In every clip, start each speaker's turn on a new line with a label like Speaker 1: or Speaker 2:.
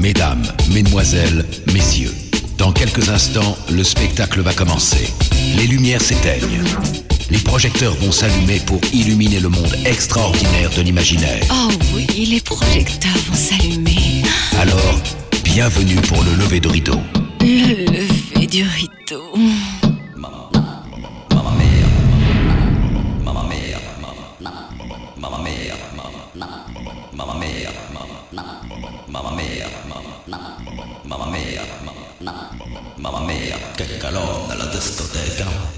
Speaker 1: Mesdames, mesdemoiselles, messieurs, dans quelques instants, le spectacle va commencer. Les lumières s'éteignent. Les projecteurs vont s'allumer pour illuminer le monde extraordinaire de l'imaginaire.
Speaker 2: Oh oui, les projecteurs vont s'allumer.
Speaker 1: Alors, bienvenue pour le lever de rideau.
Speaker 2: Le lever du rideau.
Speaker 3: Mamma mia, che calore nella discoteca.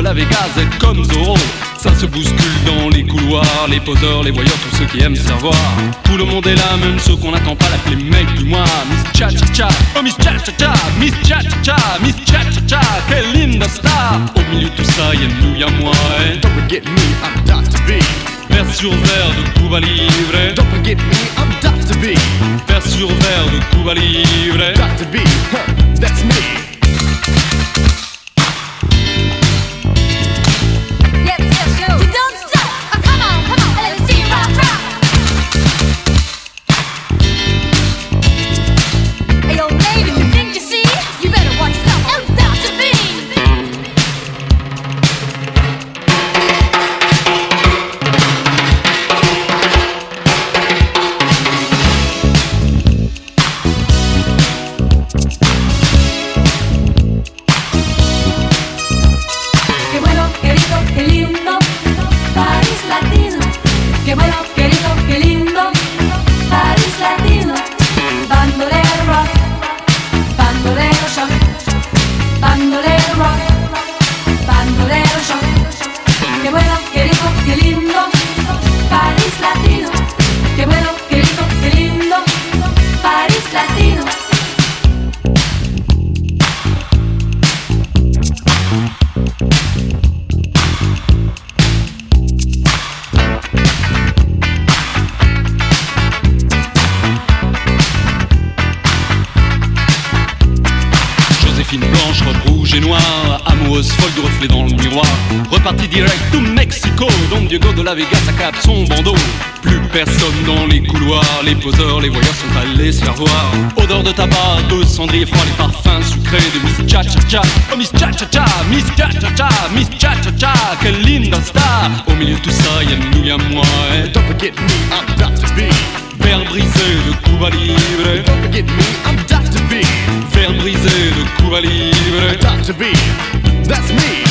Speaker 4: De la Vegas est comme Zorro. Ça se bouscule dans les couloirs, les poseurs, les voyeurs, tous ceux qui aiment savoir. Tout le monde est là, même ceux qu'on n'attend pas, l'appeler mec du mois. Miss Cha Cha Cha, oh Miss Cha Cha Cha, Miss Cha Cha Cha, Miss Cha Cha Cha, quelle linda star. Au milieu de tout ça, y'a nous, y'a moi. Eh.
Speaker 5: Don't forget me, I'm Dr. B.
Speaker 4: Vers sur verre de Cuba Libre.
Speaker 5: Don't forget me, I'm Dr. B.
Speaker 4: Vers sur verre de Cuba Libre.
Speaker 5: Dr. B, huh, that's me.
Speaker 4: De tabac, de cendrier froid, les parfums sucrés de Miss Cha Cha Cha. Oh Miss Cha Cha Cha, Miss Cha Cha Cha, Miss Cha Cha Cha, quelle linda star. Au milieu de tout ça, y'a nous, y'a moi. eh.
Speaker 5: Don't forget me, I'm Dr. B.
Speaker 4: Verre brisé de Cuba Libre.
Speaker 5: Don't forget me, I'm Dr. B.
Speaker 4: Verre brisé de Cuba Libre.
Speaker 5: Dr. B, that's me.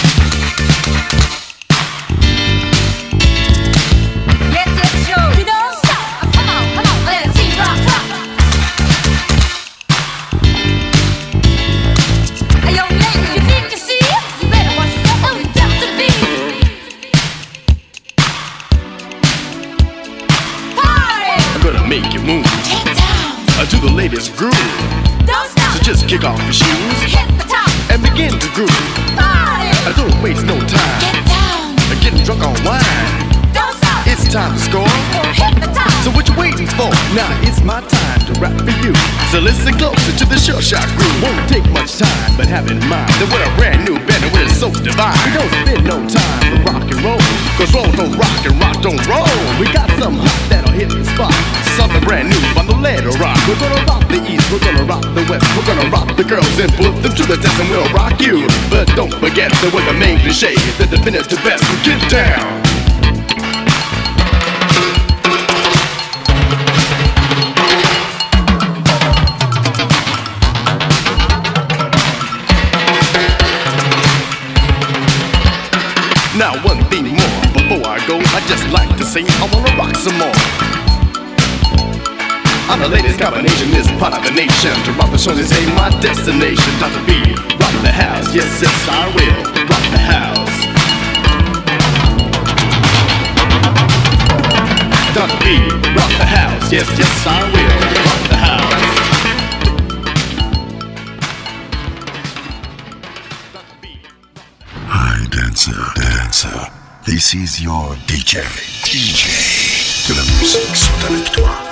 Speaker 5: Sure shot groove. Won't take much time, but have in mind that we're a brand new band and we're so divine. We don't spend no time to rock and roll. Cause roll don't rock and rock don't roll. We got some hot that'll hit the spot. Something brand new on the letter rock. We're gonna rock the east, we're gonna rock the west. We're gonna rock the girls and put them to the test and we'll rock you. But don't forget that we're the main cliche, the definitive best. Get down. More before I go, I just like to say I wanna rock some more. I'm the latest combination, this part of the nation. To rock the show is ain't my destination. Dr. B, rock the house, yes, yes, I will rock the house. Dr. B, rock the house, yes, yes, I will rock the house.
Speaker 6: Dancer, dancer. This is your DJ. DJ. De la musique soit avec toi.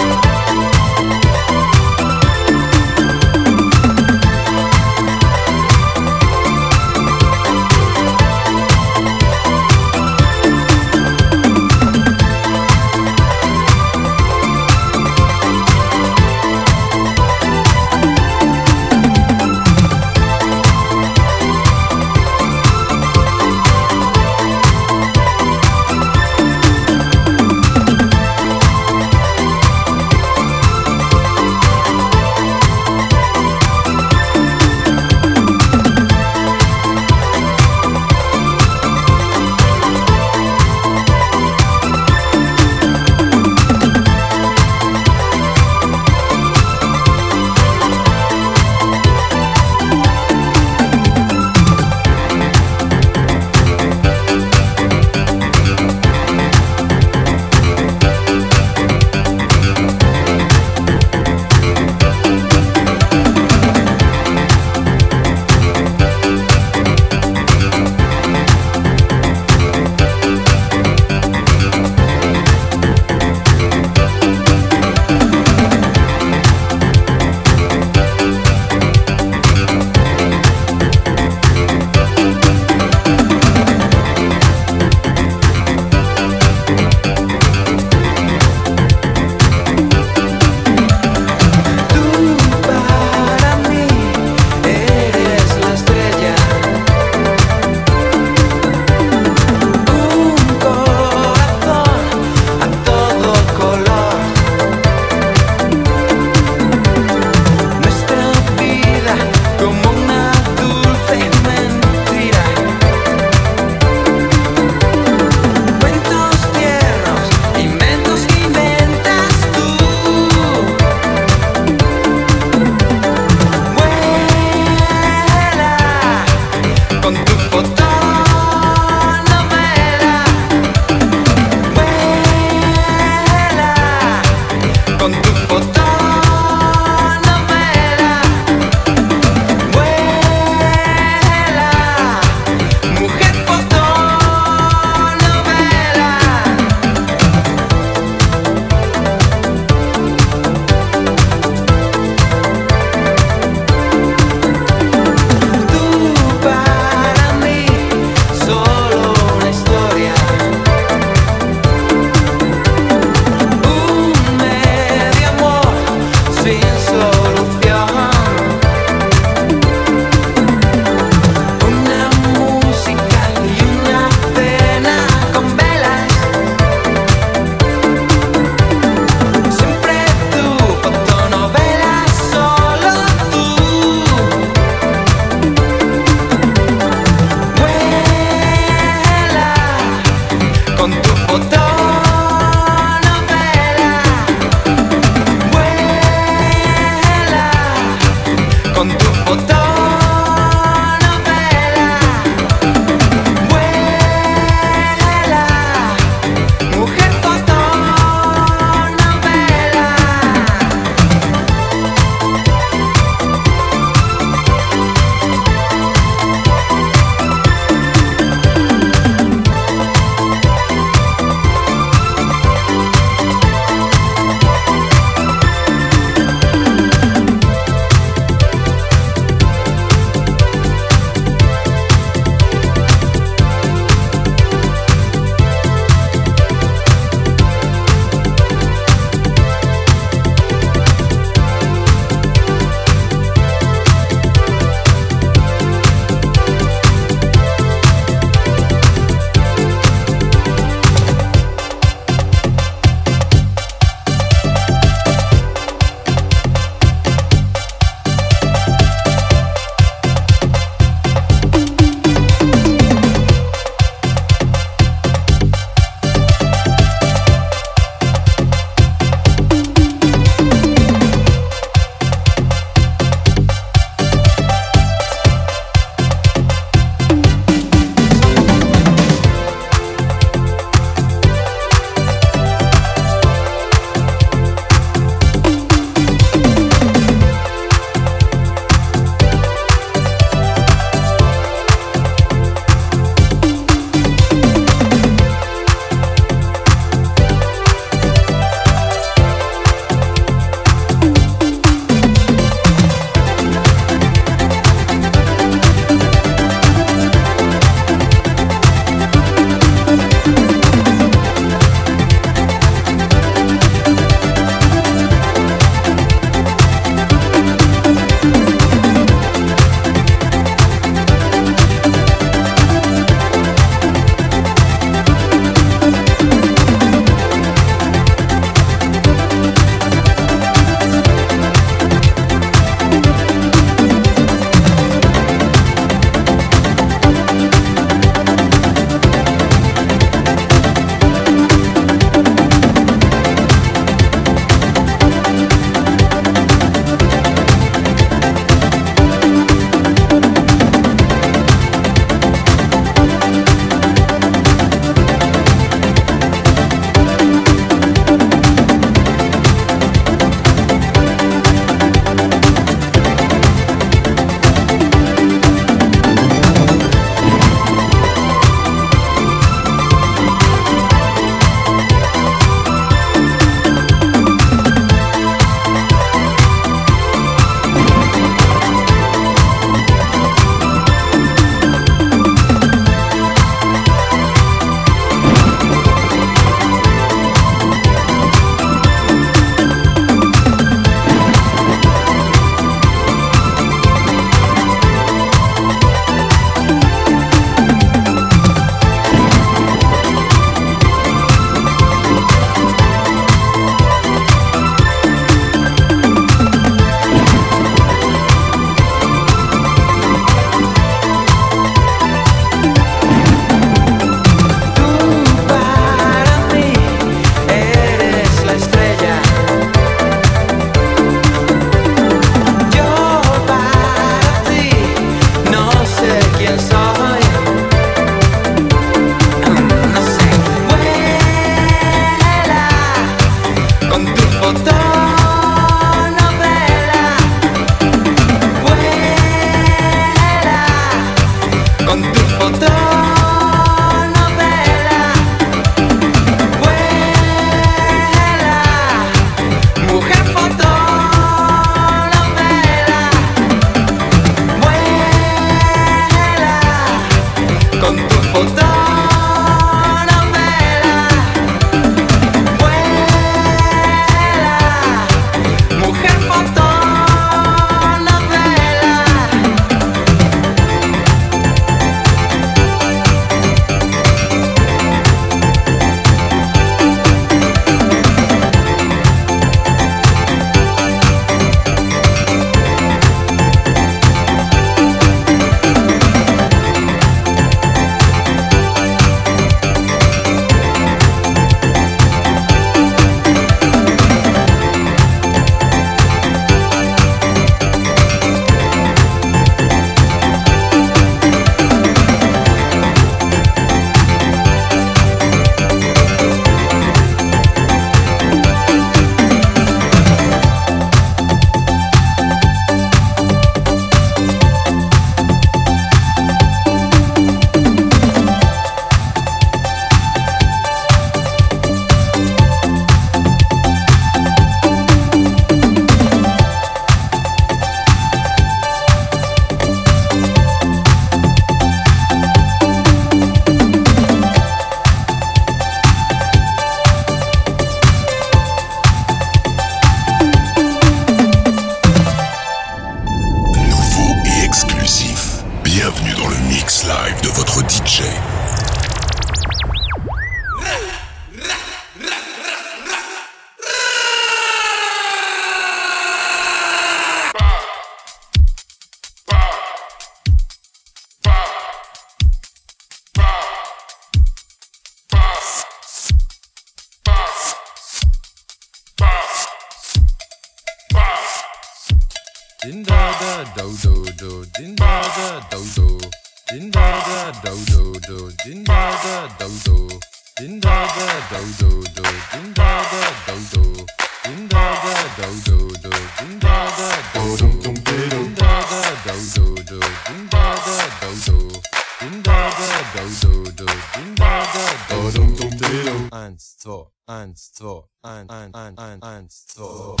Speaker 7: 一、一、一、一、一、二。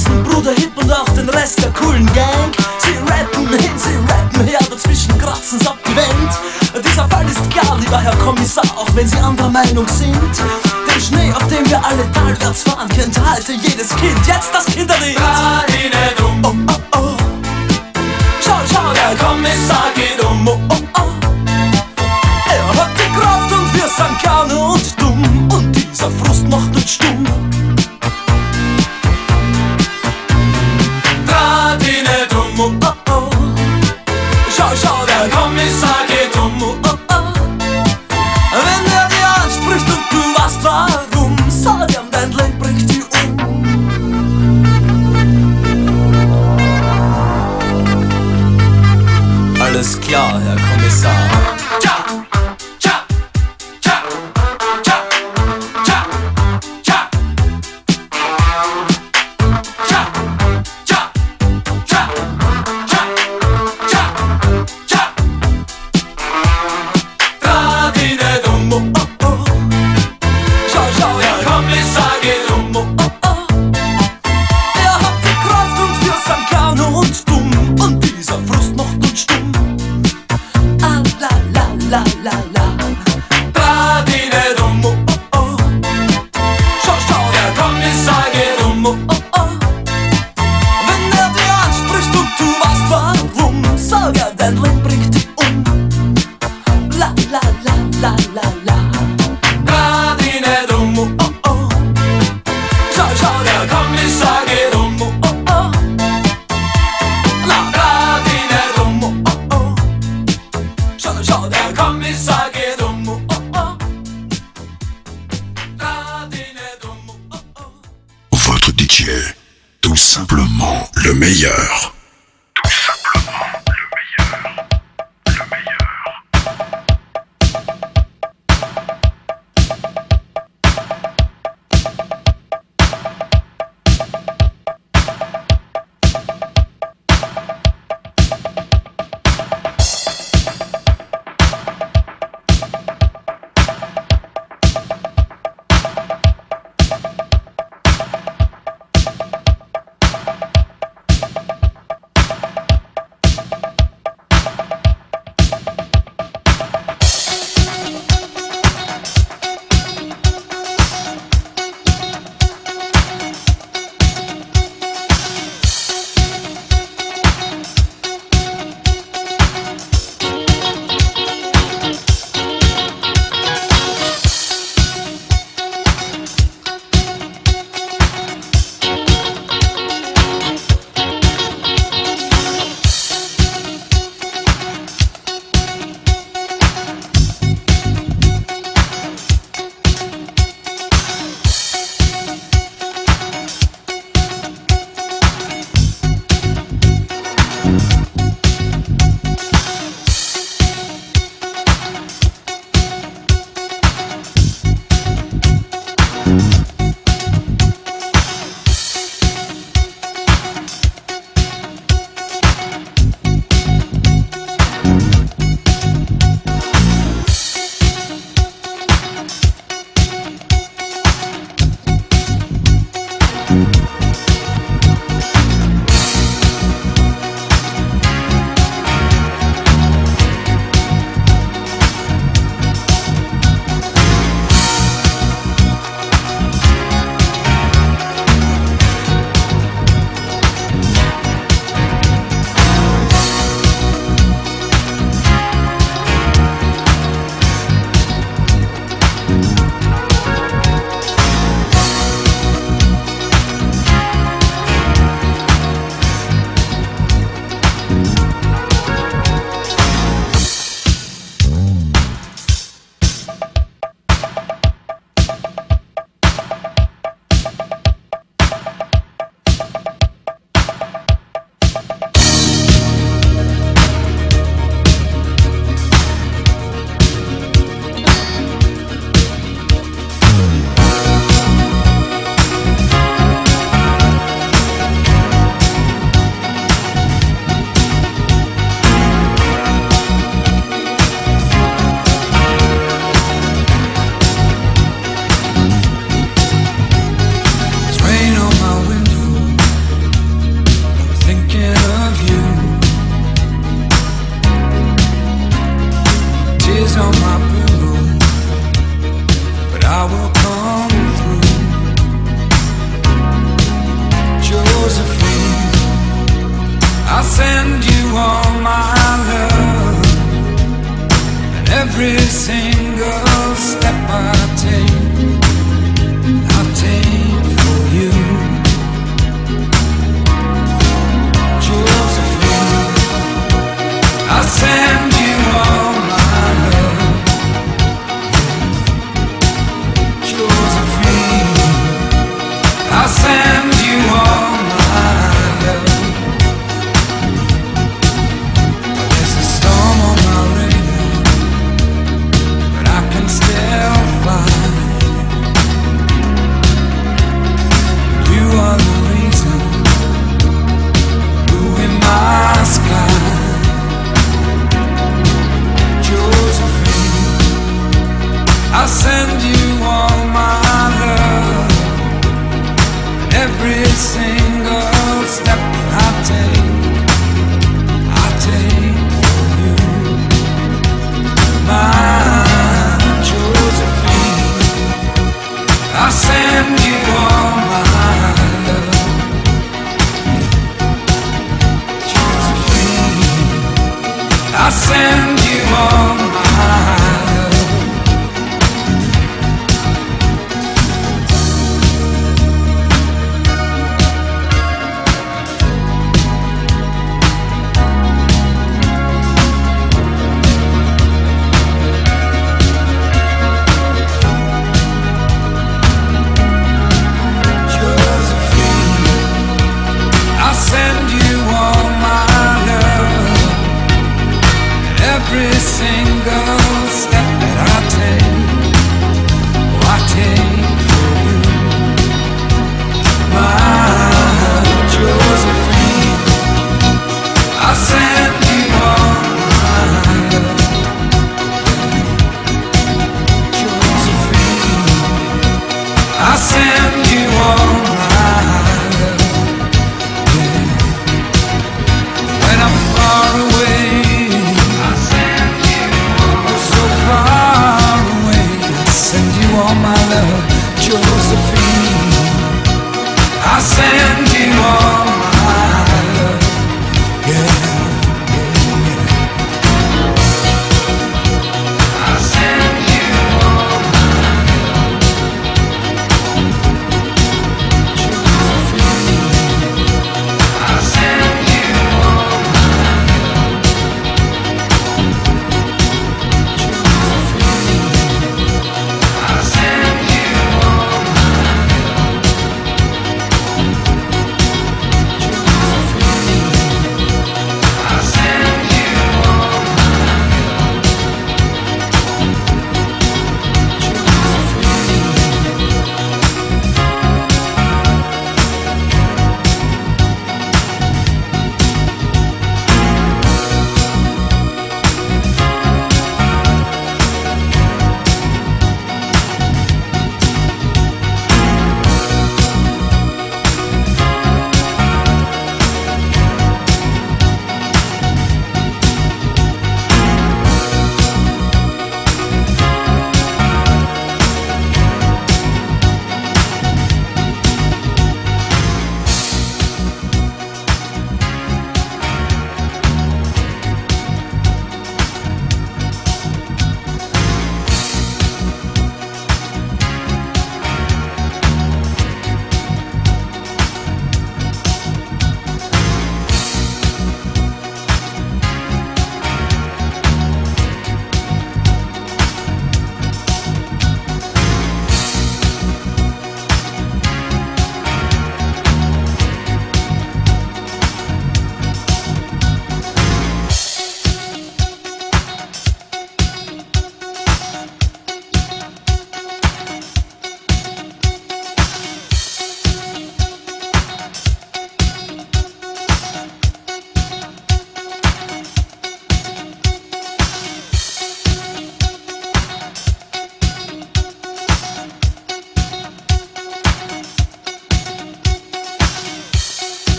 Speaker 7: lassen. Bruder Hip und auch den Rest der coolen Gang. Sie rappen hin, sie rappen her, dazwischen kratzen sie ab die Wand. Dieser Fall ist klar, lieber Herr Kommissar, auch wenn Sie anderer Meinung sind. Den Schnee, auf dem wir alle talwärts fahren, kennt heute jedes Kind, jetzt das Kinderlied.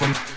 Speaker 8: 20-